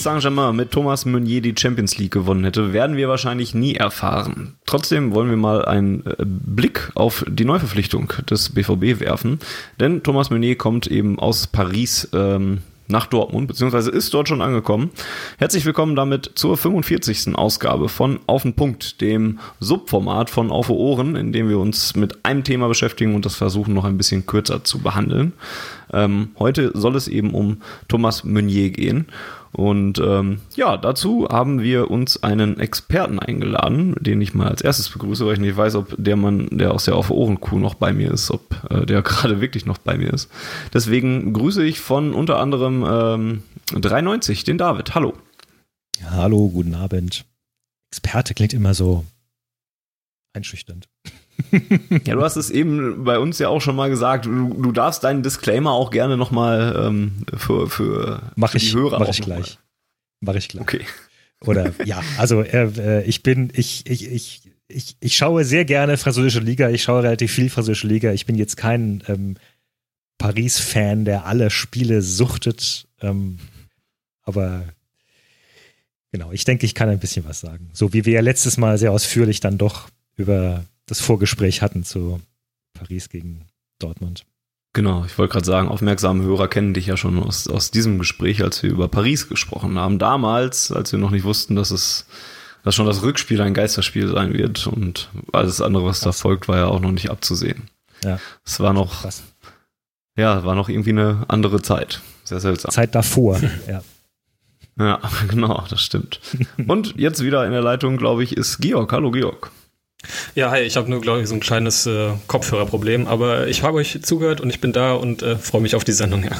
Paris Saint-Germain mit Thomas Meunier die Champions League gewonnen hätte, werden wir wahrscheinlich nie erfahren. Trotzdem wollen wir mal einen äh, Blick auf die Neuverpflichtung des BVB werfen, denn Thomas Meunier kommt eben aus Paris ähm, nach Dortmund, beziehungsweise ist dort schon angekommen. Herzlich willkommen damit zur 45. Ausgabe von Auf den Punkt, dem Subformat von Auf Ohren, in dem wir uns mit einem Thema beschäftigen und das versuchen noch ein bisschen kürzer zu behandeln. Ähm, heute soll es eben um Thomas Meunier gehen. Und ähm, ja, dazu haben wir uns einen Experten eingeladen, den ich mal als erstes begrüße, weil ich nicht weiß, ob der Mann, der aus der Auf Ohrenkuh noch bei mir ist, ob äh, der gerade wirklich noch bei mir ist. Deswegen grüße ich von unter anderem ähm, 93, den David. Hallo. Hallo, guten Abend. Experte klingt immer so einschüchternd. ja, du hast es eben bei uns ja auch schon mal gesagt. Du, du darfst deinen Disclaimer auch gerne nochmal ähm, für, für, mach für ich, die Hörer Mach ich gleich. Mach ich gleich. Okay. Oder ja, also äh, ich bin, ich, ich, ich, ich, ich schaue sehr gerne französische Liga. Ich schaue relativ viel französische Liga. Ich bin jetzt kein ähm, Paris-Fan, der alle Spiele suchtet. Ähm, aber genau, ich denke, ich kann ein bisschen was sagen. So wie wir ja letztes Mal sehr ausführlich dann doch über das Vorgespräch hatten zu Paris gegen Dortmund. Genau, ich wollte gerade sagen, aufmerksame Hörer kennen dich ja schon aus, aus diesem Gespräch, als wir über Paris gesprochen haben. Damals, als wir noch nicht wussten, dass es dass schon das Rückspiel ein Geisterspiel sein wird und alles andere, was da folgt, war ja auch noch nicht abzusehen. Ja. Es war noch, Krass. ja, war noch irgendwie eine andere Zeit. Sehr seltsam. Zeit davor, ja. Ja, genau, das stimmt. Und jetzt wieder in der Leitung, glaube ich, ist Georg. Hallo, Georg. Ja, hi, ich habe nur, glaube ich, so ein kleines äh, Kopfhörerproblem, aber ich habe euch zugehört und ich bin da und äh, freue mich auf die Sendung, ja.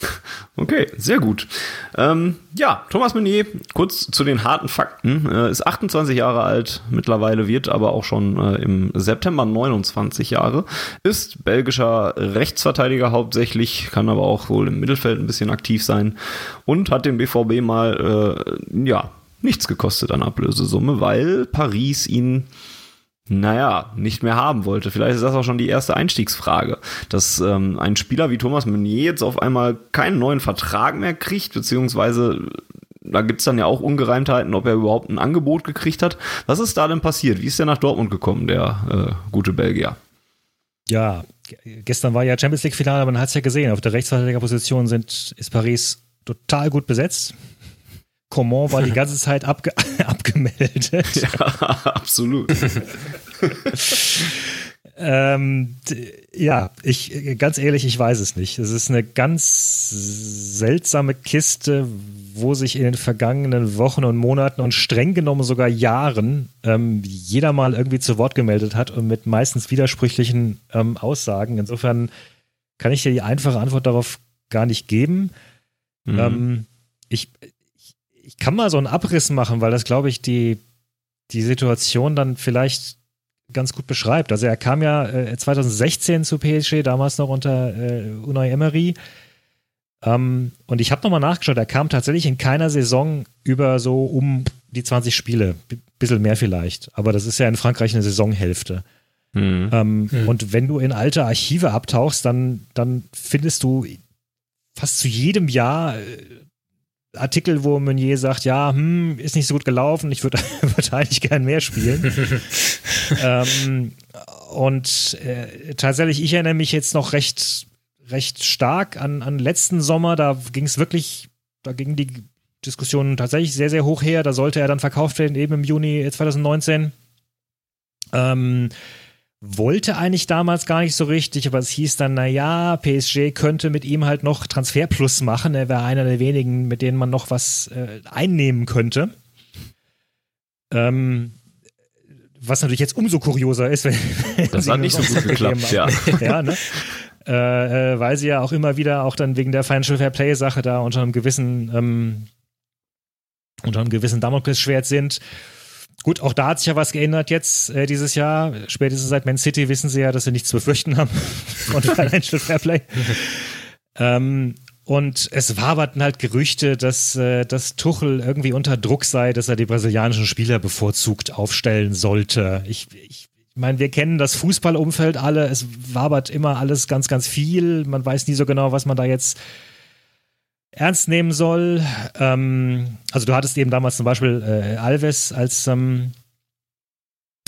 Okay, sehr gut. Ähm, ja, Thomas Meunier, kurz zu den harten Fakten, äh, ist 28 Jahre alt, mittlerweile wird aber auch schon äh, im September 29 Jahre, ist belgischer Rechtsverteidiger hauptsächlich, kann aber auch wohl im Mittelfeld ein bisschen aktiv sein und hat den BVB mal, äh, ja, nichts gekostet an Ablösesumme, weil Paris ihn naja, nicht mehr haben wollte. Vielleicht ist das auch schon die erste Einstiegsfrage, dass ähm, ein Spieler wie Thomas Meunier jetzt auf einmal keinen neuen Vertrag mehr kriegt, beziehungsweise da gibt's dann ja auch Ungereimtheiten, ob er überhaupt ein Angebot gekriegt hat. Was ist da denn passiert? Wie ist der nach Dortmund gekommen, der äh, gute Belgier? Ja, gestern war ja Champions League-Finale, man hat es ja gesehen. Auf der Rechtsverteidigerposition sind, ist Paris total gut besetzt. Coman war die ganze Zeit abge abgemeldet. Ja, absolut. ähm, ja, ich ganz ehrlich, ich weiß es nicht. Es ist eine ganz seltsame Kiste, wo sich in den vergangenen Wochen und Monaten und streng genommen sogar Jahren ähm, jeder mal irgendwie zu Wort gemeldet hat und mit meistens widersprüchlichen ähm, Aussagen. Insofern kann ich dir die einfache Antwort darauf gar nicht geben. Mhm. Ähm, ich, ich kann mal so einen Abriss machen, weil das, glaube ich, die, die Situation dann vielleicht ganz gut beschreibt. Also er kam ja äh, 2016 zu PSG, damals noch unter äh, Unai Emery. Ähm, und ich habe nochmal nachgeschaut, er kam tatsächlich in keiner Saison über so um die 20 Spiele. B bisschen mehr vielleicht. Aber das ist ja in Frankreich eine Saisonhälfte. Mhm. Ähm, mhm. Und wenn du in alte Archive abtauchst, dann, dann findest du fast zu jedem Jahr äh, Artikel, wo Meunier sagt, ja, hm, ist nicht so gut gelaufen, ich würde würd eigentlich gern mehr spielen. ähm, und äh, tatsächlich, ich erinnere mich jetzt noch recht, recht stark an, an letzten Sommer, da ging es wirklich, da ging die Diskussion tatsächlich sehr, sehr hoch her. Da sollte er dann verkauft werden, eben im Juni 2019. Ähm, wollte eigentlich damals gar nicht so richtig, aber es hieß dann, naja, PSG könnte mit ihm halt noch Transferplus machen. Er wäre einer der wenigen, mit denen man noch was äh, einnehmen könnte. Ähm, was natürlich jetzt umso kurioser ist, wenn das hat nicht so gut geklappt, ja. ja ne? äh, weil sie ja auch immer wieder auch dann wegen der Financial Fair Play Sache da unter einem gewissen ähm, unter einem gewissen Damoklesschwert sind. Gut, auch da hat sich ja was geändert jetzt äh, dieses Jahr. Spätestens seit Man City wissen sie ja, dass sie nichts zu befürchten haben von Financial Fairplay. ähm, und es waberten halt Gerüchte, dass, äh, dass Tuchel irgendwie unter Druck sei, dass er die brasilianischen Spieler bevorzugt aufstellen sollte. Ich, ich meine, wir kennen das Fußballumfeld alle. Es wabert immer alles ganz, ganz viel. Man weiß nie so genau, was man da jetzt ernst nehmen soll. Ähm, also du hattest eben damals zum Beispiel äh, Alves als, ähm,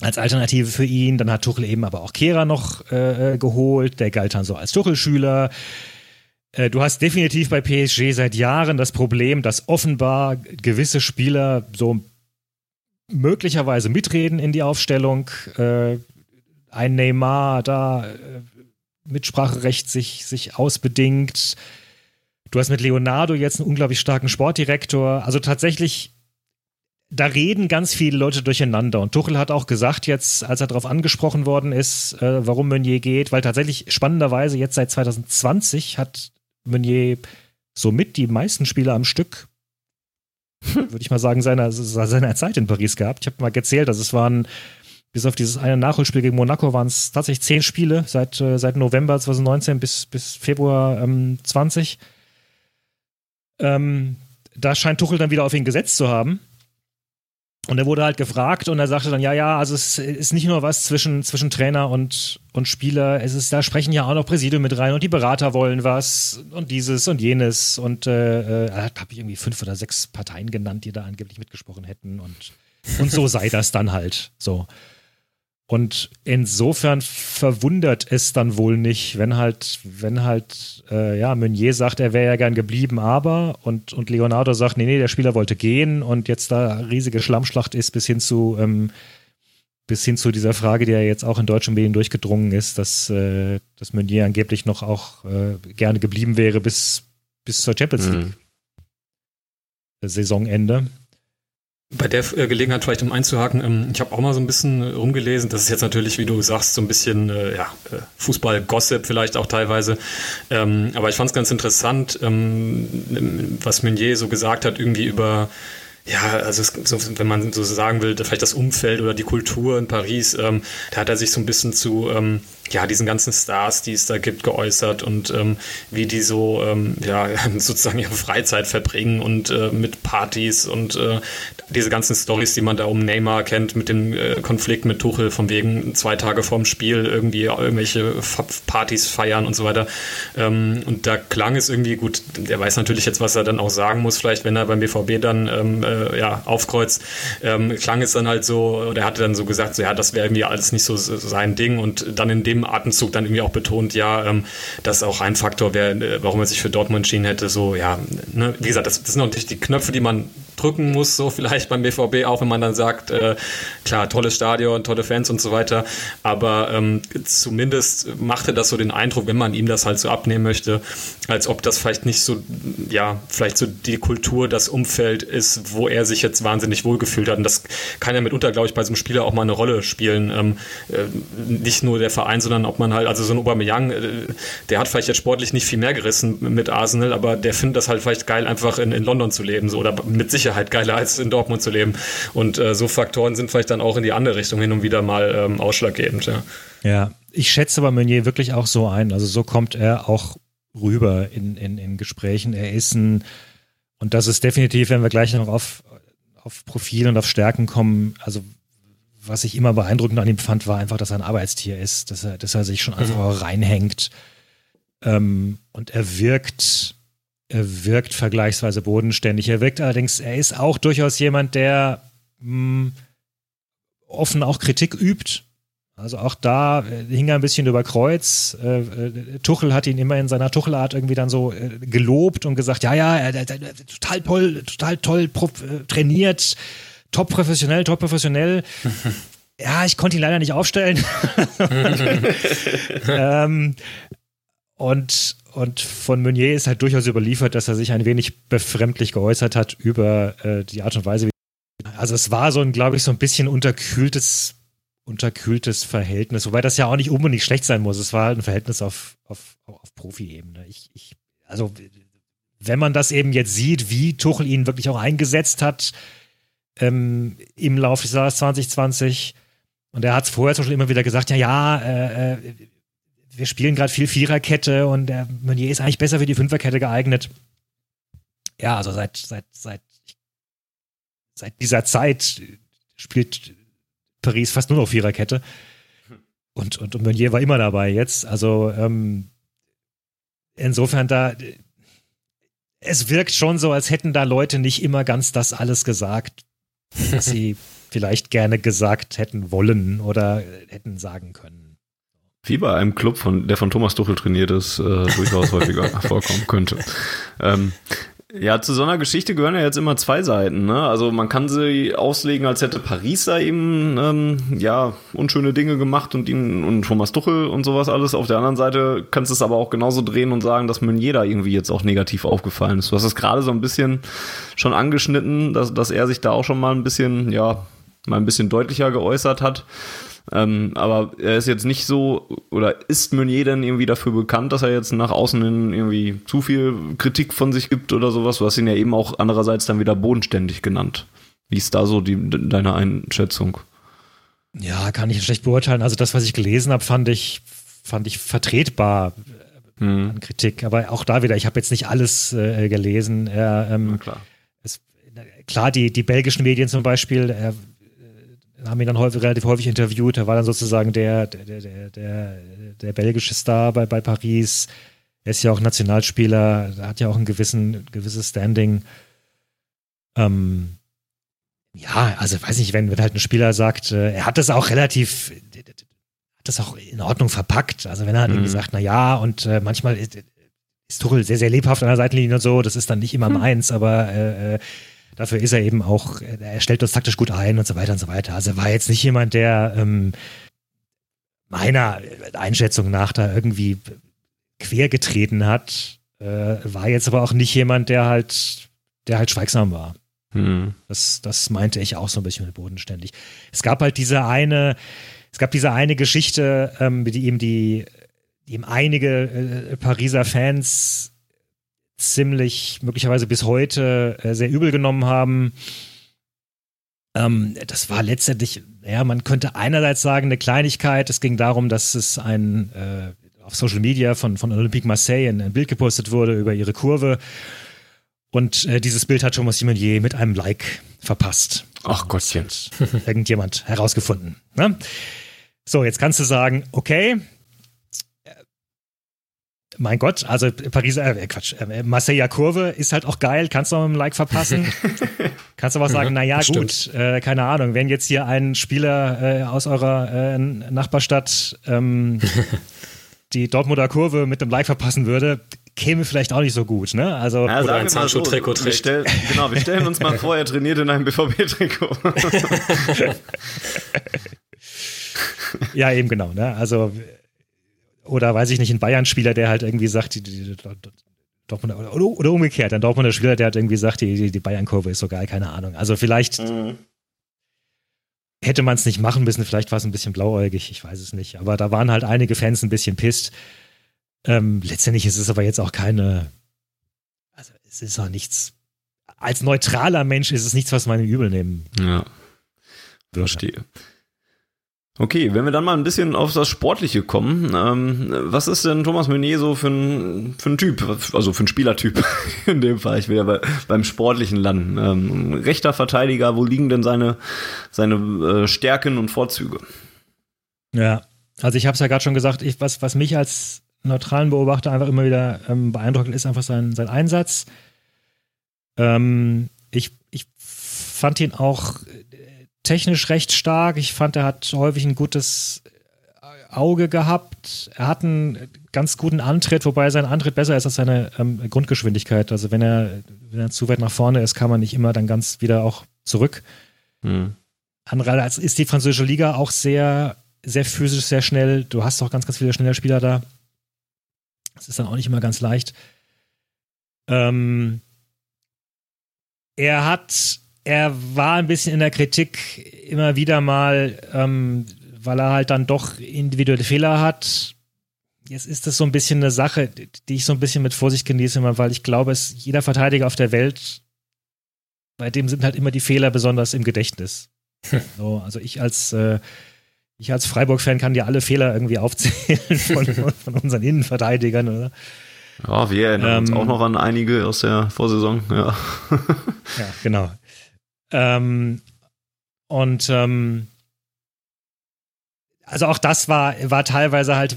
als Alternative für ihn. Dann hat Tuchel eben aber auch Kehra noch äh, äh geholt. Der galt dann so als Tuchel-Schüler. Äh, du hast definitiv bei PSG seit Jahren das Problem, dass offenbar gewisse Spieler so möglicherweise mitreden in die Aufstellung. Äh, ein Neymar da Mitspracherecht sich, sich ausbedingt. Du hast mit Leonardo jetzt einen unglaublich starken Sportdirektor. Also tatsächlich, da reden ganz viele Leute durcheinander. Und Tuchel hat auch gesagt jetzt, als er darauf angesprochen worden ist, äh, warum Meunier geht, weil tatsächlich spannenderweise jetzt seit 2020 hat Meunier somit die meisten Spiele am Stück, würde ich mal sagen, seiner, seiner Zeit in Paris gehabt. Ich habe mal gezählt, dass es waren bis auf dieses eine Nachholspiel gegen Monaco waren es tatsächlich zehn Spiele seit, äh, seit November 2019 bis, bis Februar ähm, 20. Ähm, da scheint Tuchel dann wieder auf ihn gesetzt zu haben. Und er wurde halt gefragt und er sagte dann, ja, ja, also es ist nicht nur was zwischen, zwischen Trainer und, und Spieler, es ist, da sprechen ja auch noch Präsidium mit rein und die Berater wollen was und dieses und jenes und äh, äh habe ich irgendwie fünf oder sechs Parteien genannt, die da angeblich mitgesprochen hätten und, und so sei das dann halt so. Und insofern verwundert es dann wohl nicht, wenn halt, wenn halt, äh, ja, Meunier sagt, er wäre ja gern geblieben, aber und, und Leonardo sagt, nee, nee, der Spieler wollte gehen und jetzt da riesige Schlammschlacht ist bis hin zu, ähm, bis hin zu dieser Frage, die ja jetzt auch in deutschen Medien durchgedrungen ist, dass, äh, dass Meunier angeblich noch auch äh, gerne geblieben wäre bis, bis zur Champions League. Mhm. Saisonende. Bei der äh, Gelegenheit vielleicht um einzuhaken, ähm, ich habe auch mal so ein bisschen äh, rumgelesen, das ist jetzt natürlich, wie du sagst, so ein bisschen äh, ja, Fußball-Gossip vielleicht auch teilweise, ähm, aber ich fand es ganz interessant, ähm, was Meunier so gesagt hat, irgendwie über ja, also es, so, wenn man so sagen will, vielleicht das Umfeld oder die Kultur in Paris, da hat er sich so ein bisschen zu ja, diesen ganzen Stars, die es da gibt, geäußert und ähm, wie die so ähm, ja, sozusagen ihre Freizeit verbringen und äh, mit Partys und äh, diese ganzen Stories, die man da um Neymar kennt, mit dem äh, Konflikt mit Tuchel, von wegen zwei Tage vorm Spiel irgendwie irgendwelche Partys feiern und so weiter. Ähm, und da klang es irgendwie gut, der weiß natürlich jetzt, was er dann auch sagen muss, vielleicht, wenn er beim BVB dann ähm, äh, ja, aufkreuzt, ähm, klang es dann halt so, der hatte dann so gesagt, so, ja, das wäre irgendwie alles nicht so sein Ding. Und dann in dem Atemzug dann irgendwie auch betont, ja, ähm, dass auch ein Faktor wäre, äh, warum er sich für Dortmund entschieden hätte. So, ja, ne? wie gesagt, das, das sind natürlich die Knöpfe, die man drücken muss, so vielleicht beim BVB, auch wenn man dann sagt, äh, klar, tolles Stadion, tolle Fans und so weiter, aber ähm, zumindest machte das so den Eindruck, wenn man ihm das halt so abnehmen möchte, als ob das vielleicht nicht so, ja, vielleicht so die Kultur, das Umfeld ist, wo er sich jetzt wahnsinnig wohlgefühlt hat. Und das kann ja mitunter, glaube ich, bei so einem Spieler auch mal eine Rolle spielen, ähm, äh, nicht nur der Verein, sondern ob man halt, also so ein Aubameyang, äh, der hat vielleicht jetzt sportlich nicht viel mehr gerissen mit Arsenal, aber der findet das halt vielleicht geil, einfach in, in London zu leben, so, oder mit sich Sicherheit geiler als in Dortmund zu leben. Und äh, so Faktoren sind vielleicht dann auch in die andere Richtung hin und wieder mal ähm, ausschlaggebend. Ja. ja, ich schätze aber Meunier wirklich auch so ein. Also so kommt er auch rüber in, in, in Gesprächen. Er ist ein, und das ist definitiv, wenn wir gleich noch auf, auf Profil und auf Stärken kommen, also was ich immer beeindruckend an ihm fand, war einfach, dass er ein Arbeitstier ist, dass er, dass er sich schon einfach mhm. reinhängt. Ähm, und er wirkt er wirkt vergleichsweise bodenständig. Er wirkt allerdings, er ist auch durchaus jemand, der mh, hm, offen auch Kritik übt. Also auch da äh, hing er ein bisschen über Kreuz. Äh, äh, Tuchel hat ihn immer in seiner Tuchelart irgendwie dann so gelobt und gesagt, ja, ja, er, total toll, total toll trainiert, top professionell, top professionell. ja, ich konnte ihn leider nicht aufstellen. ähm, und und von Meunier ist halt durchaus überliefert, dass er sich ein wenig befremdlich geäußert hat über äh, die Art und Weise, wie. Also es war so ein, glaube ich, so ein bisschen unterkühltes unterkühltes Verhältnis, wobei das ja auch nicht unbedingt schlecht sein muss. Es war halt ein Verhältnis auf, auf, auf Profi-Ebene. Ich, ich, also, wenn man das eben jetzt sieht, wie Tuchel ihn wirklich auch eingesetzt hat ähm, im Laufe des Jahres 2020, und er hat es vorher schon immer wieder gesagt, ja, ja, äh, äh wir spielen gerade viel Viererkette und der Meunier ist eigentlich besser für die Fünferkette geeignet. Ja, also seit, seit, seit, seit dieser Zeit spielt Paris fast nur noch Viererkette. Und, und, und Meunier war immer dabei jetzt. Also ähm, insofern da, es wirkt schon so, als hätten da Leute nicht immer ganz das alles gesagt, was sie vielleicht gerne gesagt hätten wollen oder hätten sagen können. Wie bei einem Club, von, der von Thomas Tuchel trainiert ist, äh, durchaus häufiger vorkommen könnte. Ähm, ja, zu so einer Geschichte gehören ja jetzt immer zwei Seiten. Ne? Also man kann sie auslegen, als hätte Paris da eben ähm, ja unschöne Dinge gemacht und ihn und Thomas Tuchel und sowas alles. Auf der anderen Seite kannst du es aber auch genauso drehen und sagen, dass Meunier da irgendwie jetzt auch negativ aufgefallen ist. Du hast es gerade so ein bisschen schon angeschnitten, dass, dass er sich da auch schon mal ein bisschen ja mal ein bisschen deutlicher geäußert hat. Ähm, aber er ist jetzt nicht so, oder ist Meunier denn irgendwie dafür bekannt, dass er jetzt nach außen hin irgendwie zu viel Kritik von sich gibt oder sowas? Du hast ihn ja eben auch andererseits dann wieder bodenständig genannt. Wie ist da so die, deine Einschätzung? Ja, kann ich schlecht beurteilen. Also das, was ich gelesen habe, fand ich, fand ich vertretbar hm. an Kritik. Aber auch da wieder, ich habe jetzt nicht alles äh, gelesen. Er, ähm, klar. Es, klar, die, die belgischen Medien zum Beispiel, er haben ihn dann häufig, relativ häufig interviewt. Er war dann sozusagen der, der, der, der, der belgische Star bei, bei Paris. Er ist ja auch Nationalspieler, hat ja auch ein gewissen, gewisses Standing. Ähm, ja, also weiß nicht, wenn, wenn halt ein Spieler sagt, äh, er hat das auch relativ, hat das auch in Ordnung verpackt. Also wenn er halt mhm. irgendwie sagt, na ja, und äh, manchmal ist, ist Tuchel sehr, sehr lebhaft an der Seitenlinie und so, das ist dann nicht immer mhm. meins, aber äh, äh Dafür ist er eben auch, er stellt uns taktisch gut ein und so weiter und so weiter. Also er war jetzt nicht jemand, der ähm, meiner Einschätzung nach da irgendwie quergetreten hat. Äh, war jetzt aber auch nicht jemand, der halt, der halt schweigsam war. Hm. Das, das meinte ich auch so ein bisschen mit bodenständig. Es gab halt diese eine, es gab diese eine Geschichte, ähm, die ihm die, die ihm einige äh, Pariser Fans ziemlich möglicherweise bis heute äh, sehr übel genommen haben. Ähm, das war letztendlich, ja, man könnte einerseits sagen, eine Kleinigkeit. Es ging darum, dass es ein äh, auf Social Media von, von Olympique Marseille ein, ein Bild gepostet wurde über ihre Kurve. Und äh, dieses Bild hat Thomas Simonier mit einem Like verpasst. Ach Gottchen. Irgendjemand herausgefunden. Ne? So, jetzt kannst du sagen, okay, mein Gott, also Pariser, äh, Quatsch, äh, Marseilla Kurve ist halt auch geil, kannst du noch ein Like verpassen. kannst du aber sagen, naja, gut, äh, keine Ahnung, wenn jetzt hier ein Spieler äh, aus eurer äh, Nachbarstadt ähm, die Dortmunder Kurve mit einem Like verpassen würde, käme vielleicht auch nicht so gut, ne? Also ja, oder ein Zahnschutz-Trikot so, trägt. genau, wir stellen uns mal vor, er trainiert in einem BVB-Trikot. ja, eben genau, ne? Also oder weiß ich nicht, ein Bayern-Spieler, der halt irgendwie sagt, die, die, die Dortmund, oder, oder, umgekehrt, ein Dortmunder Spieler, der halt irgendwie sagt, die, die, die Bayern-Kurve ist so geil, keine Ahnung. Also vielleicht mhm. hätte man es nicht machen müssen, vielleicht war es ein bisschen blauäugig, ich weiß es nicht. Aber da waren halt einige Fans ein bisschen pisst. Ähm, letztendlich ist es aber jetzt auch keine, also es ist auch nichts, als neutraler Mensch ist es nichts, was man übel nehmen Ja, verstehe. Okay, wenn wir dann mal ein bisschen auf das Sportliche kommen, ähm, was ist denn Thomas Meunier so für ein, für ein Typ, also für ein Spielertyp in dem Fall, ich will ja bei, beim Sportlichen landen. Ähm, rechter Verteidiger, wo liegen denn seine, seine äh, Stärken und Vorzüge? Ja, also ich habe es ja gerade schon gesagt, ich, was, was mich als neutralen Beobachter einfach immer wieder ähm, beeindruckt, ist einfach sein, sein Einsatz. Ähm, ich, ich fand ihn auch technisch recht stark. Ich fand, er hat häufig ein gutes Auge gehabt. Er hat einen ganz guten Antritt, wobei sein Antritt besser ist als seine ähm, Grundgeschwindigkeit. Also wenn er, wenn er zu weit nach vorne ist, kann man nicht immer dann ganz wieder auch zurück. Mhm. Andererseits ist die französische Liga auch sehr, sehr physisch, sehr schnell. Du hast auch ganz, ganz viele schnelle Spieler da. Das ist dann auch nicht immer ganz leicht. Ähm, er hat er war ein bisschen in der Kritik immer wieder mal, ähm, weil er halt dann doch individuelle Fehler hat. Jetzt ist das so ein bisschen eine Sache, die ich so ein bisschen mit Vorsicht genieße, weil ich glaube, es jeder Verteidiger auf der Welt, bei dem sind halt immer die Fehler besonders im Gedächtnis. so, also ich als äh, ich als Freiburg-Fan kann dir alle Fehler irgendwie aufzählen von, von unseren Innenverteidigern, oder? Ja, wir erinnern ähm, uns auch noch an einige aus der Vorsaison, ja. ja, genau. Ähm, und ähm, also auch das war, war teilweise halt,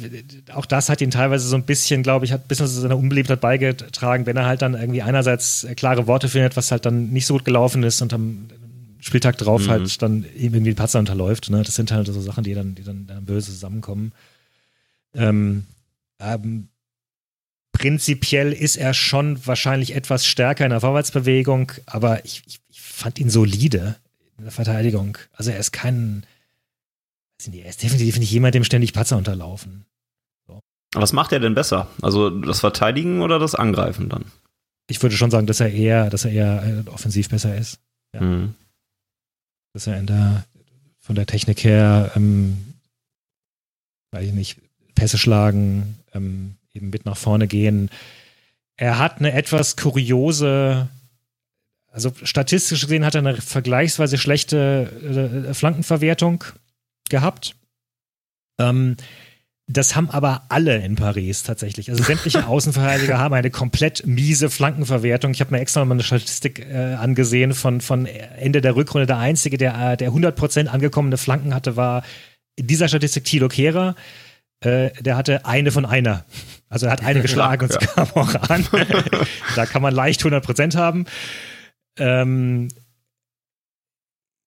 auch das hat ihn teilweise so ein bisschen, glaube ich, hat ein bisschen zu seiner Unbeliebtheit beigetragen, wenn er halt dann irgendwie einerseits klare Worte findet, was halt dann nicht so gut gelaufen ist und am Spieltag drauf mhm. halt dann irgendwie die Patzer unterläuft. Ne? Das sind halt so Sachen, die dann, die dann, dann böse zusammenkommen. Ähm, ähm, prinzipiell ist er schon wahrscheinlich etwas stärker in der Vorwärtsbewegung, aber ich, ich fand ihn solide in der Verteidigung. Also er ist kein, er ist definitiv nicht jemand, dem ständig Patzer unterlaufen. So. Was macht er denn besser? Also das Verteidigen oder das Angreifen dann? Ich würde schon sagen, dass er eher, dass er eher äh, offensiv besser ist. Ja. Mhm. Dass er der, von der Technik her, ähm, weiß ich nicht, Pässe schlagen, ähm, eben mit nach vorne gehen. Er hat eine etwas kuriose also statistisch gesehen hat er eine vergleichsweise schlechte äh, Flankenverwertung gehabt. Ähm, das haben aber alle in Paris tatsächlich. Also sämtliche Außenverteidiger haben eine komplett miese Flankenverwertung. Ich habe mir extra mal eine Statistik äh, angesehen von, von Ende der Rückrunde. Der einzige, der, äh, der 100% angekommene Flanken hatte, war in dieser Statistik Thilo Kehrer. Äh, der hatte eine von einer. Also er hat eine geschlagen und es ja. kam auch an. da kann man leicht 100% haben. Ähm,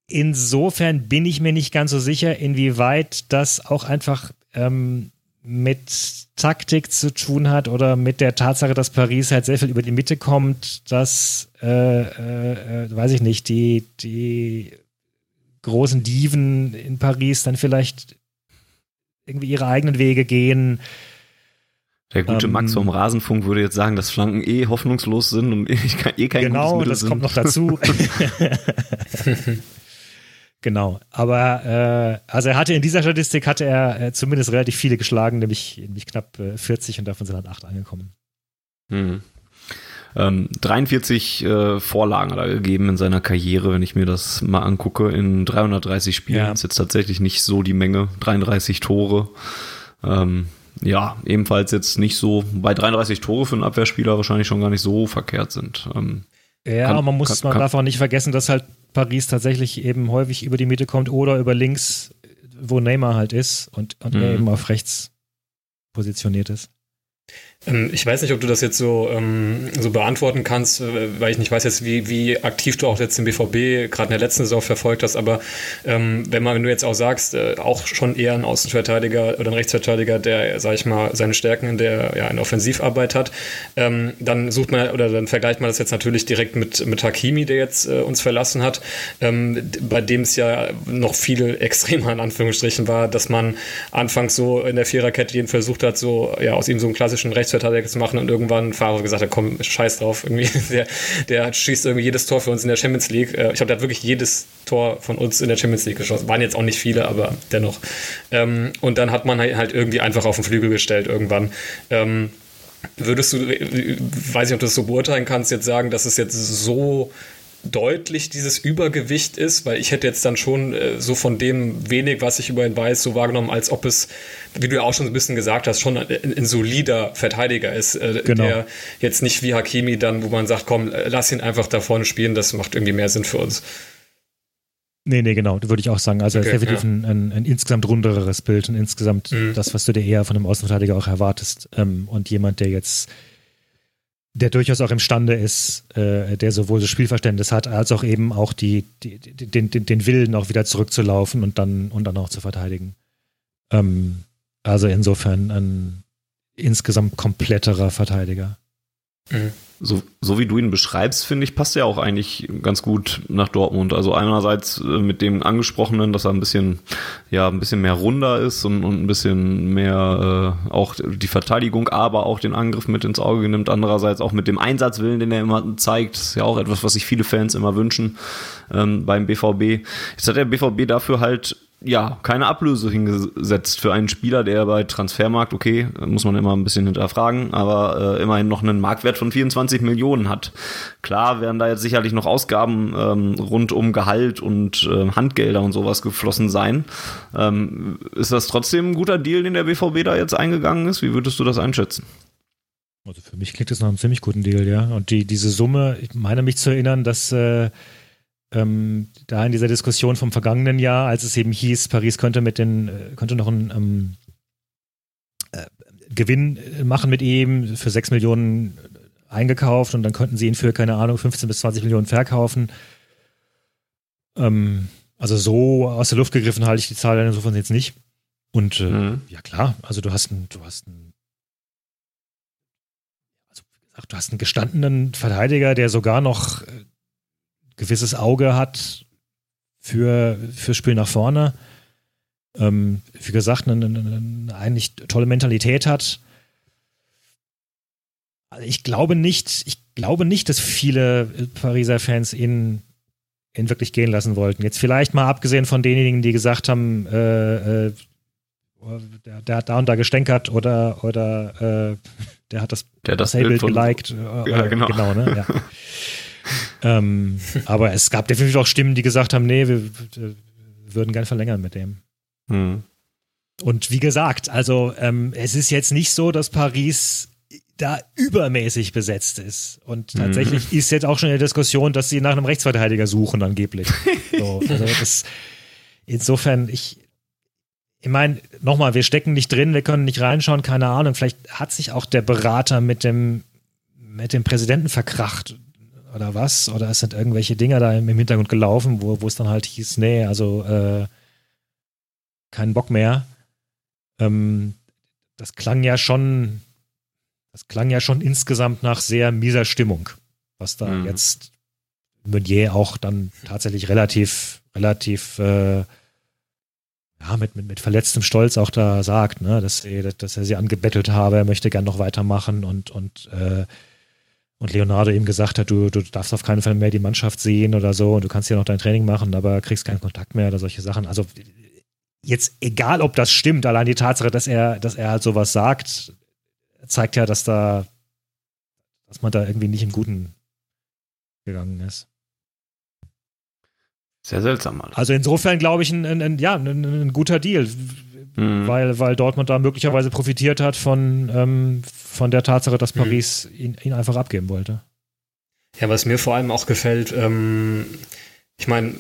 insofern bin ich mir nicht ganz so sicher, inwieweit das auch einfach ähm, mit Taktik zu tun hat oder mit der Tatsache, dass Paris halt sehr viel über die Mitte kommt, dass, äh, äh, äh, weiß ich nicht, die, die großen Diven in Paris dann vielleicht irgendwie ihre eigenen Wege gehen. Der gute ähm, Max vom Rasenfunk würde jetzt sagen, dass Flanken eh hoffnungslos sind und eh, eh kein genau, gutes Mittel das sind. Genau, das kommt noch dazu. genau, aber äh, also er hatte in dieser Statistik hatte er äh, zumindest relativ viele geschlagen, nämlich, nämlich knapp äh, 40 und davon sind dann acht angekommen. Mhm. Ähm, 43 äh, Vorlagen hat er gegeben in seiner Karriere, wenn ich mir das mal angucke. In 330 Spielen ja. ist jetzt tatsächlich nicht so die Menge. 33 Tore. Ähm, ja, ebenfalls jetzt nicht so, bei 33 Tore für einen Abwehrspieler wahrscheinlich schon gar nicht so verkehrt sind. Ähm, ja, kann, man muss, kann, man kann, darf auch nicht vergessen, dass halt Paris tatsächlich eben häufig über die Mitte kommt oder über links, wo Neymar halt ist und, und er mhm. eben auf rechts positioniert ist. Ähm, ich weiß nicht, ob du das jetzt so, ähm, so beantworten kannst, äh, weil ich nicht weiß jetzt, wie, wie aktiv du auch jetzt den BVB gerade in der letzten Saison verfolgt hast, aber ähm, wenn man, wenn du jetzt auch sagst, äh, auch schon eher ein Außenverteidiger oder ein Rechtsverteidiger, der, sag ich mal, seine Stärken in der, ja, in Offensivarbeit hat, dann sucht man oder dann vergleicht man das jetzt natürlich direkt mit, mit Hakimi, der jetzt äh, uns verlassen hat, bei dem es ja noch viel extremer in Anführungsstrichen war, dass man anfangs so in der Viererkette jeden versucht hat, so ja aus ihm so einen klassischen Rechts Rechtsverteidiger zu machen und irgendwann Favre gesagt hat, komm, scheiß drauf, irgendwie, der, der schießt irgendwie jedes Tor für uns in der Champions League. Äh, ich glaube, der hat wirklich jedes Tor von uns in der Champions League geschossen. Waren jetzt auch nicht viele, aber dennoch. Ähm, und dann hat man halt irgendwie einfach auf den Flügel gestellt irgendwann. Ähm, würdest du, weiß nicht, ob du das so beurteilen kannst, jetzt sagen, dass es jetzt so deutlich dieses Übergewicht ist, weil ich hätte jetzt dann schon äh, so von dem wenig, was ich über ihn weiß, so wahrgenommen, als ob es, wie du ja auch schon ein bisschen gesagt hast, schon ein, ein solider Verteidiger ist, äh, genau. der jetzt nicht wie Hakimi dann, wo man sagt, komm, lass ihn einfach da vorne spielen, das macht irgendwie mehr Sinn für uns. Nee, nee, genau, würde ich auch sagen. Also okay, definitiv ja. ein, ein, ein, insgesamt runderes Bild und insgesamt mhm. das, was du dir eher von einem Außenverteidiger auch erwartest. Ähm, und jemand, der jetzt der durchaus auch imstande ist, äh, der sowohl das Spielverständnis hat, als auch eben auch die, die, den, den, den Willen auch wieder zurückzulaufen und dann, und dann auch zu verteidigen. Ähm, also insofern ein insgesamt kompletterer Verteidiger. So, so wie du ihn beschreibst, finde ich, passt er auch eigentlich ganz gut nach Dortmund. Also einerseits äh, mit dem angesprochenen, dass er ein bisschen, ja, ein bisschen mehr runder ist und, und ein bisschen mehr äh, auch die Verteidigung, aber auch den Angriff mit ins Auge nimmt. Andererseits auch mit dem Einsatzwillen, den er immer zeigt. Das ist ja auch etwas, was sich viele Fans immer wünschen ähm, beim BVB. Jetzt hat der BVB dafür halt ja, keine Ablöse hingesetzt für einen Spieler, der bei Transfermarkt, okay, muss man immer ein bisschen hinterfragen, aber äh, immerhin noch einen Marktwert von 24 Millionen hat. Klar werden da jetzt sicherlich noch Ausgaben ähm, rund um Gehalt und äh, Handgelder und sowas geflossen sein. Ähm, ist das trotzdem ein guter Deal, den der BVB da jetzt eingegangen ist? Wie würdest du das einschätzen? Also für mich klingt das nach einem ziemlich guten Deal, ja. Und die, diese Summe, ich meine mich zu erinnern, dass äh, ähm, da in dieser Diskussion vom vergangenen Jahr, als es eben hieß, Paris könnte mit den, äh, könnte noch einen ähm, äh, Gewinn machen mit ihm für 6 Millionen eingekauft und dann könnten sie ihn für, keine Ahnung, 15 bis 20 Millionen verkaufen. Ähm, also so aus der Luft gegriffen halte ich die Zahl insofern jetzt nicht. Und äh, mhm. ja klar, also du hast einen, du hast einen, also wie gesagt, du hast einen gestandenen Verteidiger, der sogar noch äh, gewisses Auge hat für, für Spiel nach vorne. Ähm, wie gesagt, eine, eine, eine, eigentlich tolle Mentalität hat. Also ich glaube nicht, ich glaube nicht, dass viele Pariser Fans ihn, ihn wirklich gehen lassen wollten. Jetzt vielleicht mal abgesehen von denjenigen, die gesagt haben, äh, äh, der, der, hat da und da gestänkert oder, oder äh, der hat das, der das Bild geliked. Äh, ja, genau. genau ne? ja. ähm, aber es gab definitiv auch Stimmen, die gesagt haben, nee, wir, wir würden gern verlängern mit dem. Mhm. Und wie gesagt, also ähm, es ist jetzt nicht so, dass Paris da übermäßig besetzt ist. Und mhm. tatsächlich mhm. ist jetzt auch schon eine Diskussion, dass sie nach einem Rechtsverteidiger suchen, angeblich. so, also das, insofern, ich, ich meine, nochmal, wir stecken nicht drin, wir können nicht reinschauen, keine Ahnung. Vielleicht hat sich auch der Berater mit dem, mit dem Präsidenten verkracht oder was? Oder es sind irgendwelche Dinger da im Hintergrund gelaufen, wo, wo es dann halt hieß, nee, also äh, keinen Bock mehr. Ähm, das klang ja schon, das klang ja schon insgesamt nach sehr mieser Stimmung, was da mhm. jetzt Meunier auch dann tatsächlich relativ, relativ äh, ja, mit, mit, mit verletztem Stolz auch da sagt, ne, dass, er, dass er sie angebettelt habe, er möchte gern noch weitermachen und, und äh, und Leonardo eben gesagt hat, du, du darfst auf keinen Fall mehr die Mannschaft sehen oder so und du kannst ja noch dein Training machen, aber kriegst keinen Kontakt mehr oder solche Sachen. Also jetzt egal, ob das stimmt, allein die Tatsache, dass er, dass er halt sowas sagt, zeigt ja, dass da, dass man da irgendwie nicht im Guten gegangen ist. Sehr seltsam. Alles. Also insofern glaube ich ein, ein, ein ja, ein, ein guter Deal mhm. weil, weil Dortmund da möglicherweise profitiert hat von, ähm, von der Tatsache, dass mhm. Paris mhm. ihn, ihn einfach abgeben wollte. Ja, was mir vor allem auch gefällt, ähm, ich meine,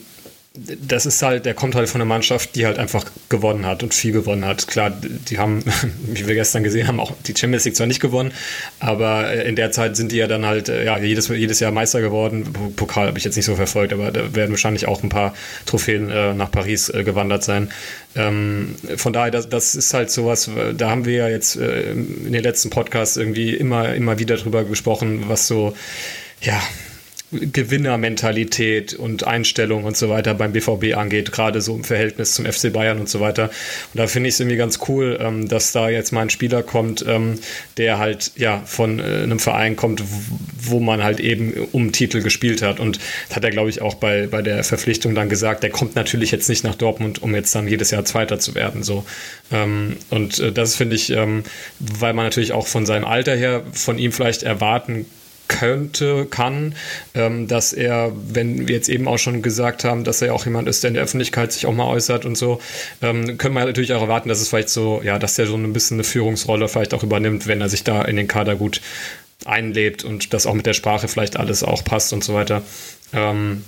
das ist halt, der kommt halt von einer Mannschaft, die halt einfach gewonnen hat und viel gewonnen hat. Klar, die haben, wie wir gestern gesehen haben, auch die Champions League zwar nicht gewonnen, aber in der Zeit sind die ja dann halt ja, jedes, jedes Jahr Meister geworden. Pokal habe ich jetzt nicht so verfolgt, aber da werden wahrscheinlich auch ein paar Trophäen äh, nach Paris äh, gewandert sein. Ähm, von daher, das, das ist halt sowas, da haben wir ja jetzt äh, in den letzten Podcasts irgendwie immer, immer wieder drüber gesprochen, was so, ja, Gewinnermentalität und Einstellung und so weiter beim BVB angeht, gerade so im Verhältnis zum FC Bayern und so weiter. Und da finde ich es irgendwie ganz cool, ähm, dass da jetzt mal ein Spieler kommt, ähm, der halt ja von äh, einem Verein kommt, wo man halt eben um Titel gespielt hat. Und das hat er, glaube ich, auch bei, bei der Verpflichtung dann gesagt, der kommt natürlich jetzt nicht nach Dortmund, um jetzt dann jedes Jahr Zweiter zu werden. So. Ähm, und äh, das finde ich, ähm, weil man natürlich auch von seinem Alter her von ihm vielleicht erwarten könnte, kann, ähm, dass er, wenn wir jetzt eben auch schon gesagt haben, dass er auch jemand ist, der in der Öffentlichkeit sich auch mal äußert und so, ähm, können wir natürlich auch erwarten, dass es vielleicht so, ja, dass er so ein bisschen eine Führungsrolle vielleicht auch übernimmt, wenn er sich da in den Kader gut einlebt und das auch mit der Sprache vielleicht alles auch passt und so weiter. Ähm,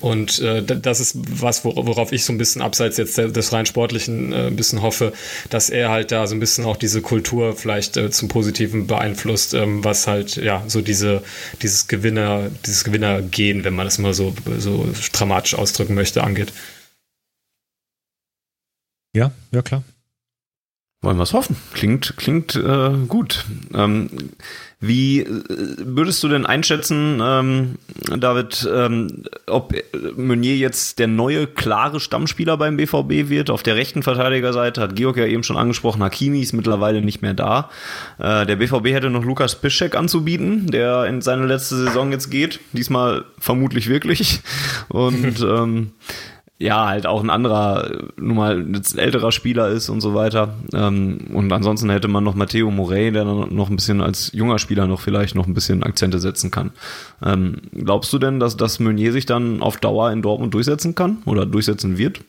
und äh, das ist was, worauf ich so ein bisschen abseits jetzt des rein sportlichen äh, ein bisschen hoffe, dass er halt da so ein bisschen auch diese Kultur vielleicht äh, zum Positiven beeinflusst, ähm, was halt ja so diese dieses Gewinner, dieses Gewinnergehen, wenn man das mal so so dramatisch ausdrücken möchte, angeht. Ja, ja klar. Wollen wir es hoffen. Klingt, klingt äh, gut. Ähm, wie äh, würdest du denn einschätzen, ähm, David, ähm, ob Meunier jetzt der neue, klare Stammspieler beim BVB wird? Auf der rechten Verteidigerseite hat Georg ja eben schon angesprochen, Hakimi ist mittlerweile nicht mehr da. Äh, der BVB hätte noch Lukas Piszczek anzubieten, der in seine letzte Saison jetzt geht. Diesmal vermutlich wirklich. Und ähm, ja, halt auch ein anderer, nun mal ein älterer Spieler ist und so weiter. Ähm, und ansonsten hätte man noch Matteo Morey, der dann noch ein bisschen als junger Spieler noch vielleicht noch ein bisschen Akzente setzen kann. Ähm, glaubst du denn, dass, dass Meunier sich dann auf Dauer in Dortmund durchsetzen kann oder durchsetzen wird?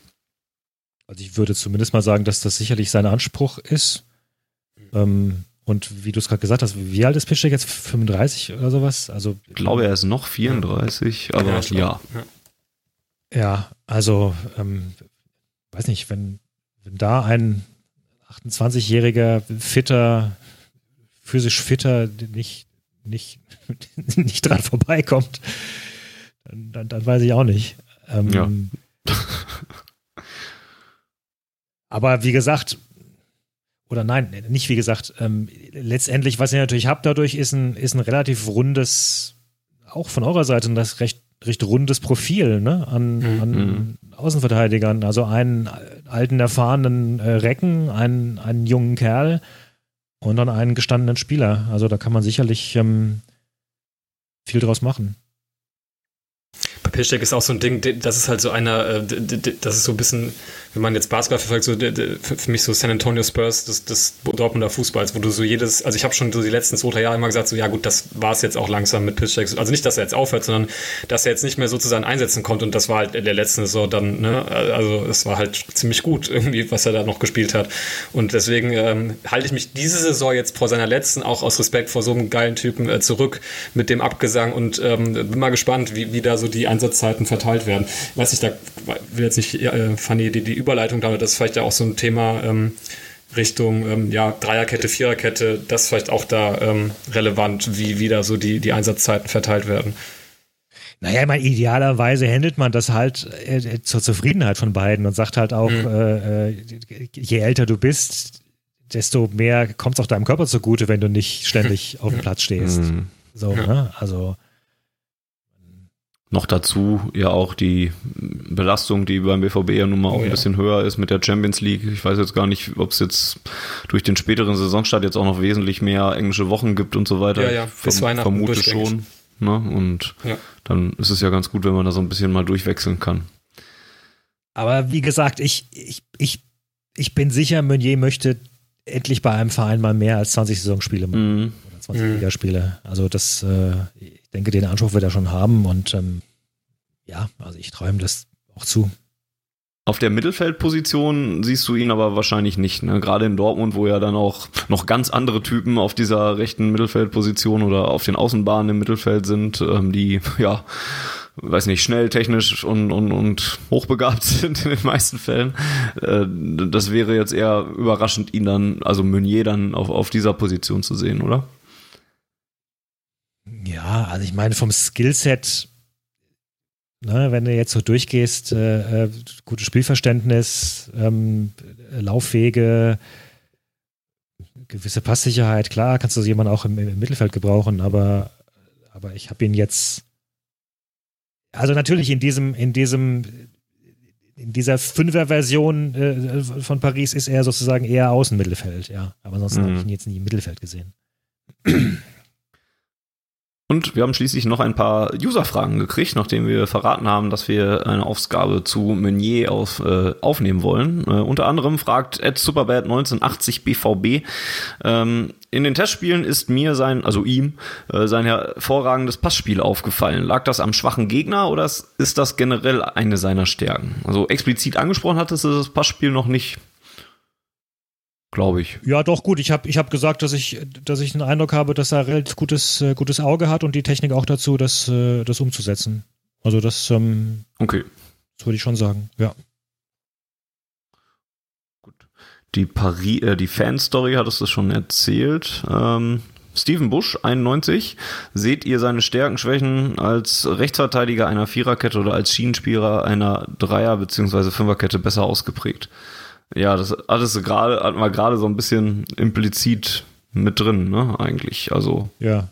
Also ich würde zumindest mal sagen, dass das sicherlich sein Anspruch ist. Ähm, und wie du es gerade gesagt hast, wie alt ist Piszczek jetzt? 35 oder sowas? Also, ich glaube, er ist noch 34, aber ja. ja. Ja, also, ähm, weiß nicht, wenn, wenn da ein 28-jähriger, fitter, physisch fitter nicht, nicht, nicht dran vorbeikommt, dann, dann, dann weiß ich auch nicht. Ähm, ja. aber wie gesagt, oder nein, nicht wie gesagt, ähm, letztendlich, was ihr natürlich habt dadurch, ist ein, ist ein relativ rundes, auch von eurer Seite, ein recht recht rundes Profil ne? an, mhm. an. Außenverteidigern. Also einen alten, erfahrenen äh, Recken, einen, einen jungen Kerl und dann einen gestandenen Spieler. Also da kann man sicherlich ähm, viel draus machen. Piszczek ist auch so ein Ding, das ist halt so einer, äh, das ist so ein bisschen, wenn man jetzt Basketball verfolgt, so für mich so San Antonio Spurs des, des Dortmunder Fußballs, wo du so jedes, also ich habe schon so die letzten zwei, drei Jahre immer gesagt, so ja gut, das war es jetzt auch langsam mit Piszczek. Also nicht, dass er jetzt aufhört, sondern dass er jetzt nicht mehr so zu seinen kommt und das war halt in der letzten Saison dann, ne, also es war halt ziemlich gut irgendwie, was er da noch gespielt hat. Und deswegen ähm, halte ich mich diese Saison jetzt vor seiner letzten auch aus Respekt vor so einem geilen Typen äh, zurück mit dem Abgesang und ähm, bin mal gespannt, wie, wie da so die Einsatzzeiten verteilt werden. Ich weiß nicht, da will jetzt nicht, äh, Fanny, die, die Überleitung damit, das ist vielleicht ja auch so ein Thema ähm, Richtung ähm, ja, Dreierkette, Viererkette, das ist vielleicht auch da ähm, relevant, wie wieder so die, die Einsatzzeiten verteilt werden. Naja, ich meine, idealerweise handelt man das halt äh, zur Zufriedenheit von beiden und sagt halt auch, mhm. äh, äh je älter du bist, desto mehr kommt es auch deinem Körper zugute, wenn du nicht ständig auf dem Platz stehst. Mhm. So, ja. ne? Also noch dazu ja auch die Belastung, die beim BVB ja nun mal oh, auch ein ja. bisschen höher ist mit der Champions League. Ich weiß jetzt gar nicht, ob es jetzt durch den späteren Saisonstart jetzt auch noch wesentlich mehr englische Wochen gibt und so weiter. Ja, ja, bis Verm Weihnachten vermute schon. Ne? Und ja. dann ist es ja ganz gut, wenn man da so ein bisschen mal durchwechseln kann. Aber wie gesagt, ich, ich, ich, ich bin sicher, Meunier möchte endlich bei einem Verein mal mehr als 20 Saisonspiele machen. Mhm. Oder 20 mhm. Ligaspiele. Also das, äh, denke, den Anspruch wird er schon haben und ähm, ja, also ich träume das auch zu. Auf der Mittelfeldposition siehst du ihn aber wahrscheinlich nicht, ne? Gerade in Dortmund, wo ja dann auch noch ganz andere Typen auf dieser rechten Mittelfeldposition oder auf den Außenbahnen im Mittelfeld sind, ähm, die ja weiß nicht, schnell, technisch und, und, und hochbegabt sind in den meisten Fällen. Äh, das wäre jetzt eher überraschend, ihn dann, also Meunier dann auf, auf dieser Position zu sehen, oder? Ja, also ich meine, vom Skillset, ne, wenn du jetzt so durchgehst, äh, äh, gutes Spielverständnis, ähm, Laufwege, gewisse Passsicherheit, klar, kannst du jemanden auch im, im Mittelfeld gebrauchen, aber, aber ich habe ihn jetzt, also natürlich in diesem, in diesem, in dieser Fünfer-Version äh, von Paris ist er sozusagen eher Außenmittelfeld, ja. Aber ansonsten mhm. habe ich ihn jetzt nie im Mittelfeld gesehen. Und wir haben schließlich noch ein paar User-Fragen gekriegt, nachdem wir verraten haben, dass wir eine Aufgabe zu Meunier auf, äh, aufnehmen wollen. Äh, unter anderem fragt Ed Superbad 1980 BVB, ähm, in den Testspielen ist mir sein, also ihm, äh, sein hervorragendes Passspiel aufgefallen. Lag das am schwachen Gegner oder ist das generell eine seiner Stärken? Also explizit angesprochen hattest du das Passspiel noch nicht glaube ich. Ja, doch gut. Ich habe ich hab gesagt, dass ich, dass ich den Eindruck habe, dass er relativ gutes, äh, gutes Auge hat und die Technik auch dazu, das, äh, das umzusetzen. Also das, ähm, okay. Das würde ich schon sagen, ja. Gut. Die Paris, äh, die Fanstory hattest du schon erzählt. Ähm, Steven Bush, 91. Seht ihr seine Stärken, Schwächen als Rechtsverteidiger einer Viererkette oder als Schienenspieler einer Dreier- bzw. Fünferkette besser ausgeprägt? Ja, das alles gerade, hat man gerade so ein bisschen implizit mit drin, ne, eigentlich. Also. Ja.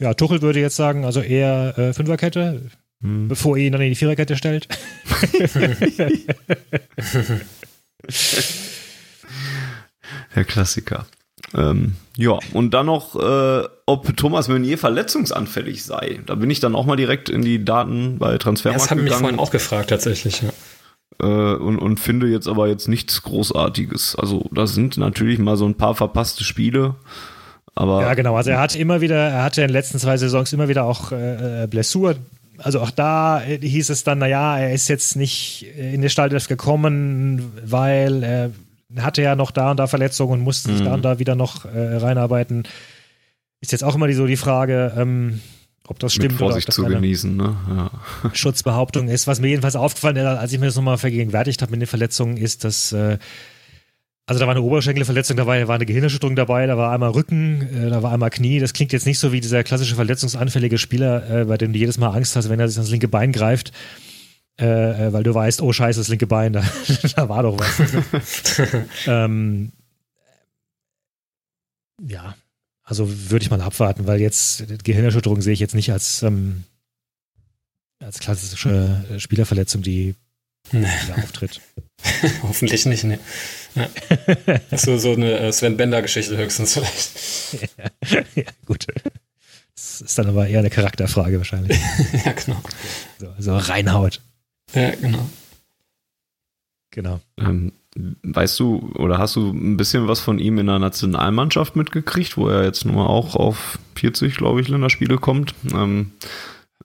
Ja, Tuchel würde jetzt sagen, also eher äh, Fünferkette, hm. bevor er ihn dann in die Viererkette stellt. Der Klassiker. Ähm, ja, und dann noch, äh, ob Thomas Meunier verletzungsanfällig sei. Da bin ich dann auch mal direkt in die Daten bei Transfermarkt ja, das haben mich vorhin auch gefragt, tatsächlich. Ja. Äh, und, und finde jetzt aber jetzt nichts Großartiges. Also da sind natürlich mal so ein paar verpasste Spiele. Aber ja, genau. Also er hat immer wieder, er hatte in den letzten zwei Saisons immer wieder auch äh, Blessur. Also auch da äh, hieß es dann, naja, er ist jetzt nicht in die Startelf gekommen, weil er hatte ja noch da und da Verletzungen und musste sich mhm. da und da wieder noch äh, reinarbeiten. Ist jetzt auch immer die, so die Frage, ähm, ob das stimmt Mit Vorsicht oder ob das zu genießen, ne? Ja. Schutzbehauptung ist. Was mir jedenfalls aufgefallen ist, als ich mir das nochmal vergegenwärtigt habe mit den Verletzungen, ist, dass äh, also da war eine Oberschenkelverletzung dabei, da war eine Gehirnerschütterung dabei, da war einmal Rücken, äh, da war einmal Knie. Das klingt jetzt nicht so wie dieser klassische verletzungsanfällige Spieler, äh, bei dem du jedes Mal Angst hast, wenn er sich ans linke Bein greift, äh, äh weil du weißt, oh scheiße, das linke Bein, da, da war doch was. ähm, ja, also würde ich mal abwarten, weil jetzt Gehirnerschütterung sehe ich jetzt nicht als, ähm, als klassische Spielerverletzung, die nee. auftritt. Hoffentlich nicht, ne. Ja. So, so eine äh, Sven Bender-Geschichte höchstens vielleicht. Ja, ja, gut. Das ist dann aber eher eine Charakterfrage wahrscheinlich. ja, genau. So, so reinhaut. Ja, genau. Genau. Ähm, weißt du oder hast du ein bisschen was von ihm in der Nationalmannschaft mitgekriegt, wo er jetzt nur auch auf 40, glaube ich, Länderspiele kommt? Ähm,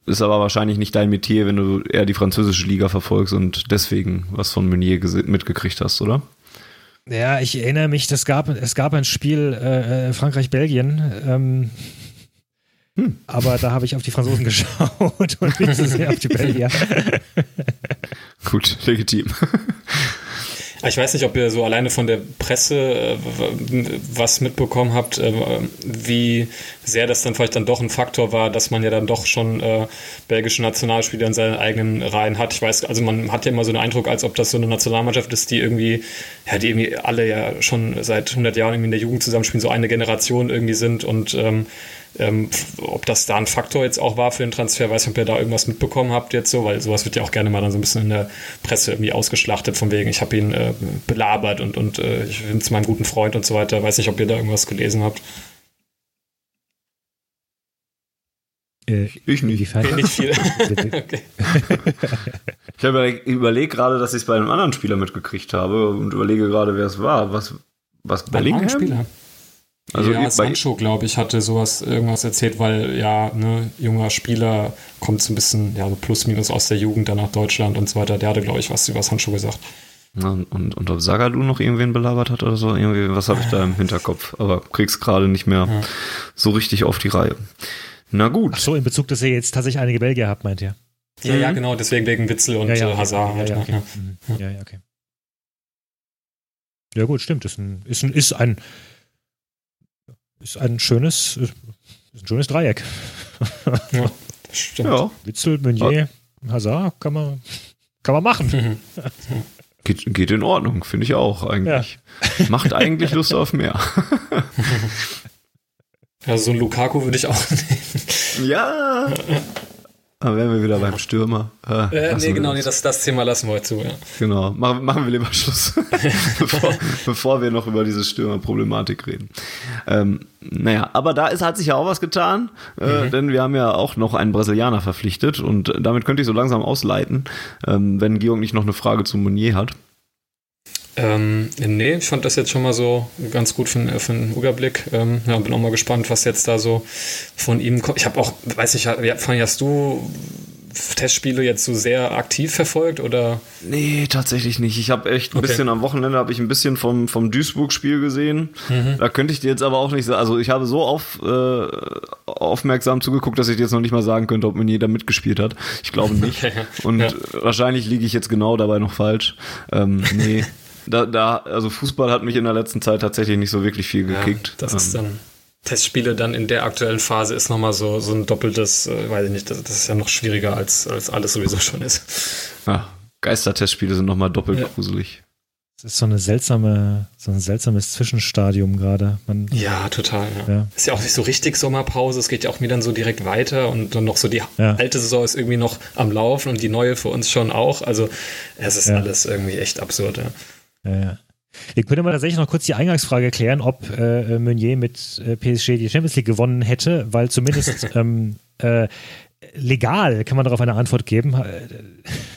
ist aber wahrscheinlich nicht dein Metier, wenn du eher die französische Liga verfolgst und deswegen was von Meunier mitgekriegt hast, oder? Ja, ich erinnere mich, das gab, es gab ein Spiel äh, äh Frankreich-Belgien. Ähm, hm. Aber da habe ich auf die Franzosen geschaut und nicht so sehr auf die Belgier. Gut, legitim. Ich weiß nicht, ob ihr so alleine von der Presse äh, was mitbekommen habt, äh, wie sehr das dann vielleicht dann doch ein Faktor war, dass man ja dann doch schon äh, belgische Nationalspieler in seinen eigenen Reihen hat. Ich weiß, also man hat ja immer so den Eindruck, als ob das so eine Nationalmannschaft ist, die irgendwie, ja, die irgendwie alle ja schon seit 100 Jahren irgendwie in der Jugend zusammenspielen, so eine Generation irgendwie sind und ähm, ähm, ob das da ein Faktor jetzt auch war für den Transfer, weiß ich, ob ihr da irgendwas mitbekommen habt jetzt so, weil sowas wird ja auch gerne mal dann so ein bisschen in der Presse irgendwie ausgeschlachtet, von wegen, ich habe ihn äh, belabert und, und äh, ich bin zu meinem guten Freund und so weiter. Weiß nicht, ob ihr da irgendwas gelesen habt. Äh, ich nicht. Nicht viel. okay. ich habe überlegt gerade, dass ich es bei einem anderen Spieler mitgekriegt habe und überlege gerade, wer es war. Was, was Bellingham? Spieler. Also ja, Sancho, glaube ich, hatte sowas irgendwas erzählt, weil ja, ne, junger Spieler kommt so ein bisschen, ja, so plus minus aus der Jugend dann nach Deutschland und so weiter. Der hatte, glaube ich, was über Sancho gesagt. Ja, und, und ob Sagadu noch irgendwen belabert hat oder so, irgendwie, was habe ich da im Hinterkopf? Aber krieg's gerade nicht mehr ja. so richtig auf die Reihe. Na gut. Ach so, in Bezug, dass ihr jetzt tatsächlich einige Belgier habt, meint ihr? Ja, mhm. ja, genau, deswegen wegen Witzel und ja, ja, äh, Hazard. Ja, ja, okay. ja. ja, ja, okay. Ja, gut, stimmt. Ist ein, ist ein, ist ein ist ein schönes, ist ein schönes Dreieck. Ja, stimmt. Ja. Witzel, Meunier, Hazard, kann man, kann man machen. Mhm. Geht, geht in Ordnung, finde ich auch eigentlich. Ja. Macht eigentlich Lust auf mehr. Also so ein Lukaku würde ich auch nehmen. Ja. Dann wären wir wieder beim Stürmer. Äh, äh, nee, genau, nee, das, das Thema lassen wir heute zu, ja. Genau, machen, machen wir lieber Schluss, bevor, bevor, wir noch über diese Stürmerproblematik reden. Ähm, naja, aber da ist, hat sich ja auch was getan, äh, mhm. denn wir haben ja auch noch einen Brasilianer verpflichtet und damit könnte ich so langsam ausleiten, ähm, wenn Georg nicht noch eine Frage zu Monier hat. Ähm, nee, ich fand das jetzt schon mal so ganz gut für, für einen Überblick. Ähm, ja, bin auch mal gespannt, was jetzt da so von ihm kommt. Ich habe auch, weiß ich, Fanny, hast du Testspiele jetzt so sehr aktiv verfolgt oder? Nee, tatsächlich nicht. Ich habe echt ein okay. bisschen am Wochenende habe ich ein bisschen vom, vom Duisburg-Spiel gesehen. Mhm. Da könnte ich dir jetzt aber auch nicht sagen. Also ich habe so auf, äh, aufmerksam zugeguckt, dass ich dir jetzt noch nicht mal sagen könnte, ob mir jeder mitgespielt hat. Ich glaube nicht. Okay. Und ja. wahrscheinlich liege ich jetzt genau dabei noch falsch. Ähm, nee. da, da, also Fußball hat mich in der letzten Zeit tatsächlich nicht so wirklich viel gekickt. Ja, das ist ähm, dann Testspiele dann in der aktuellen Phase ist nochmal so, so ein doppeltes, äh, weiß ich nicht, das, das, ist ja noch schwieriger als, als alles sowieso schon ist. Ja, Geistertestspiele sind nochmal doppelt ja. gruselig. Es ist so eine seltsame, so ein seltsames Zwischenstadium gerade. Ja, total. Ja. ja. Ist ja auch nicht so richtig Sommerpause. Es geht ja auch mir dann so direkt weiter und dann noch so die ja. alte Saison ist irgendwie noch am Laufen und die neue für uns schon auch. Also es ist alles irgendwie echt absurd. Ja. Ja, Wir können mal tatsächlich noch kurz die Eingangsfrage klären, ob äh, Meunier mit äh, PSG die Champions League gewonnen hätte, weil zumindest ähm, äh, legal kann man darauf eine Antwort geben.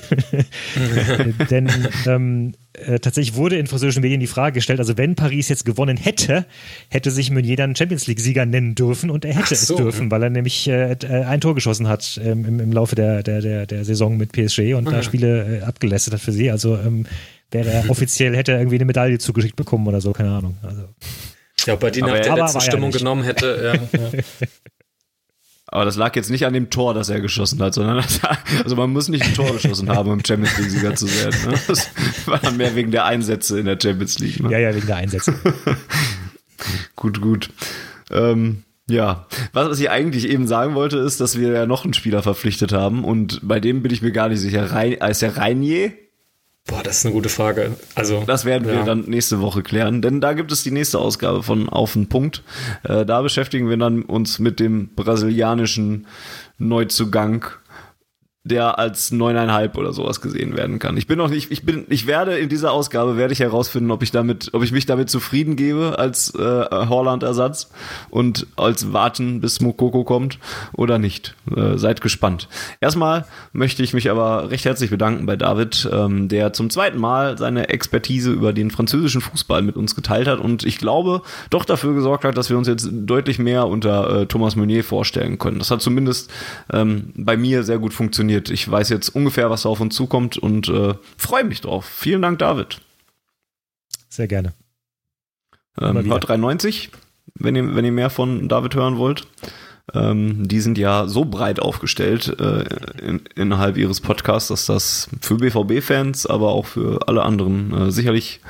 Denn ähm, äh, tatsächlich wurde in französischen Medien die Frage gestellt, also wenn Paris jetzt gewonnen hätte, hätte sich Meunier dann Champions League-Sieger nennen dürfen und er hätte so. es dürfen, weil er nämlich äh, äh, ein Tor geschossen hat ähm, im, im, Laufe der, der, der, der Saison mit PSG und mhm. da Spiele äh, abgelästet hat für sie. Also ähm, wäre er offiziell, hätte er irgendwie eine Medaille zugeschickt bekommen oder so, keine Ahnung. Also. Ja, bei die nach der letzten Stimmung genommen hätte. Ja, ja. Aber das lag jetzt nicht an dem Tor, das er geschossen hat, sondern das, also man muss nicht ein Tor geschossen haben, um Champions League Sieger zu werden. Ne? Das war mehr wegen der Einsätze in der Champions League. Ne? Ja, ja, wegen der Einsätze. gut, gut. Ähm, ja, was ich eigentlich eben sagen wollte, ist, dass wir ja noch einen Spieler verpflichtet haben und bei dem bin ich mir gar nicht sicher. Rein, ist der Reinier? Boah, das ist eine gute Frage. Also das werden ja. wir dann nächste Woche klären, denn da gibt es die nächste Ausgabe von Auf den Punkt. Äh, da beschäftigen wir dann uns mit dem brasilianischen Neuzugang der als neuneinhalb oder sowas gesehen werden kann. Ich bin noch nicht, ich bin, ich werde in dieser Ausgabe werde ich herausfinden, ob ich damit, ob ich mich damit zufrieden gebe als äh, Horland-Ersatz und als warten, bis Mokoko kommt oder nicht. Äh, seid gespannt. Erstmal möchte ich mich aber recht herzlich bedanken bei David, ähm, der zum zweiten Mal seine Expertise über den französischen Fußball mit uns geteilt hat und ich glaube doch dafür gesorgt hat, dass wir uns jetzt deutlich mehr unter äh, Thomas Meunier vorstellen können. Das hat zumindest ähm, bei mir sehr gut funktioniert funktioniert. Ich weiß jetzt ungefähr, was da auf uns zukommt und äh, freue mich drauf. Vielen Dank, David. Sehr gerne. Ähm, hört 93, wenn ihr, wenn ihr mehr von David hören wollt. Ähm, die sind ja so breit aufgestellt äh, in, innerhalb ihres Podcasts, dass das für BVB-Fans, aber auch für alle anderen äh, sicherlich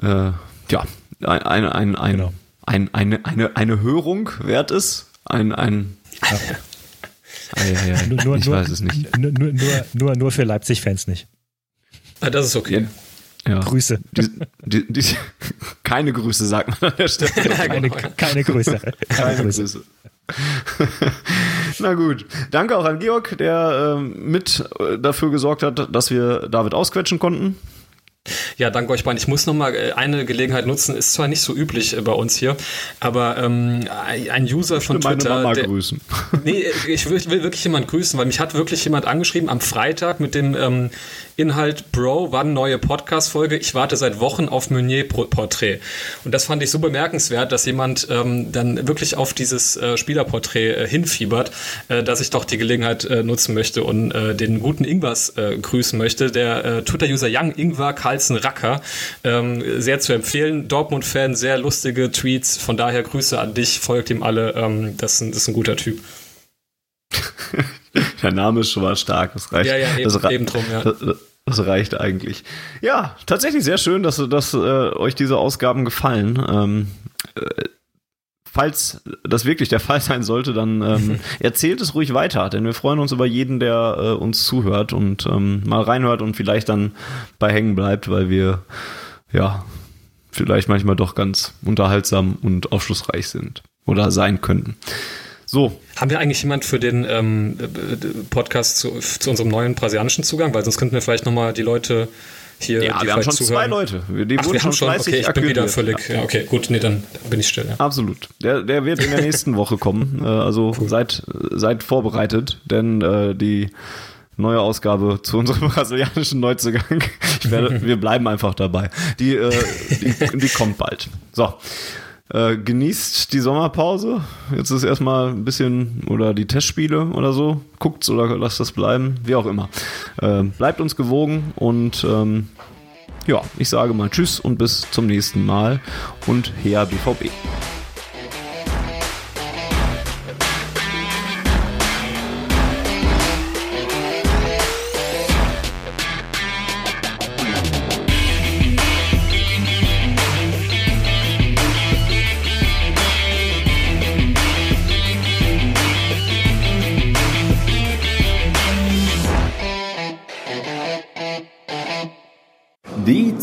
äh, ja, ein, ein, ein, ein, genau. ein, eine, eine, eine Hörung wert ist. Ein, ein ja. Ah, ja, ja. Nur, ich nur, weiß es nicht. Nur, nur, nur, nur für Leipzig-Fans nicht. Ah, das ist okay. Ja. Grüße. Die, die, die, keine Grüße, sagt man an der Stelle. keine, keine Grüße. Keine, keine Grüße. Grüße. Na gut. Danke auch an Georg, der äh, mit äh, dafür gesorgt hat, dass wir David ausquetschen konnten. Ja, danke euch beiden. Ich muss noch mal äh, eine Gelegenheit nutzen. Ist zwar nicht so üblich äh, bei uns hier, aber ähm, ein User von ich Twitter. Meine Mama der, grüßen. Nee, ich will, will, wirklich jemand grüßen, weil mich hat wirklich jemand angeschrieben am Freitag mit dem ähm, Inhalt, Bro, wann neue Podcast-Folge? Ich warte seit Wochen auf Meunier-Porträt. Und das fand ich so bemerkenswert, dass jemand ähm, dann wirklich auf dieses äh, Spielerporträt äh, hinfiebert, äh, dass ich doch die Gelegenheit äh, nutzen möchte und äh, den guten Ingwers äh, grüßen möchte. Der Twitter-User Young Ingwer Carlsen Racker, ähm, sehr zu empfehlen. Dortmund-Fan, sehr lustige Tweets. Von daher Grüße an dich, folgt ihm alle. Ähm, das, das ist ein guter Typ. Der Name ist schon mal stark. Das reicht. Ja, ja, eben, das, eben drum, ja. Das reicht eigentlich. Ja, tatsächlich sehr schön, dass, dass äh, euch diese Ausgaben gefallen. Ähm, äh, falls das wirklich der Fall sein sollte, dann ähm, erzählt es ruhig weiter, denn wir freuen uns über jeden, der äh, uns zuhört und ähm, mal reinhört und vielleicht dann bei hängen bleibt, weil wir ja vielleicht manchmal doch ganz unterhaltsam und aufschlussreich sind oder sein könnten. So. Haben wir eigentlich jemand für den ähm, Podcast zu, zu, unserem neuen brasilianischen Zugang? Weil sonst könnten wir vielleicht nochmal die Leute hier. Ja, wir haben schon zuhören. zwei Leute. Die Ach, wurden wir schon, schon okay, ich bin wieder völlig. Ja, okay, gut, nee, dann bin ich still. Ja. Absolut. Der, der wird in der nächsten Woche kommen. Äh, also cool. seid, seid vorbereitet, denn äh, die neue Ausgabe zu unserem brasilianischen Neuzugang. Werde, wir bleiben einfach dabei. Die, äh, die, die kommt bald. So. Äh, genießt die Sommerpause. Jetzt ist erstmal ein bisschen oder die Testspiele oder so. Guckt's oder lasst das bleiben. Wie auch immer. Äh, bleibt uns gewogen und ähm, ja, ich sage mal Tschüss und bis zum nächsten Mal und her BVB.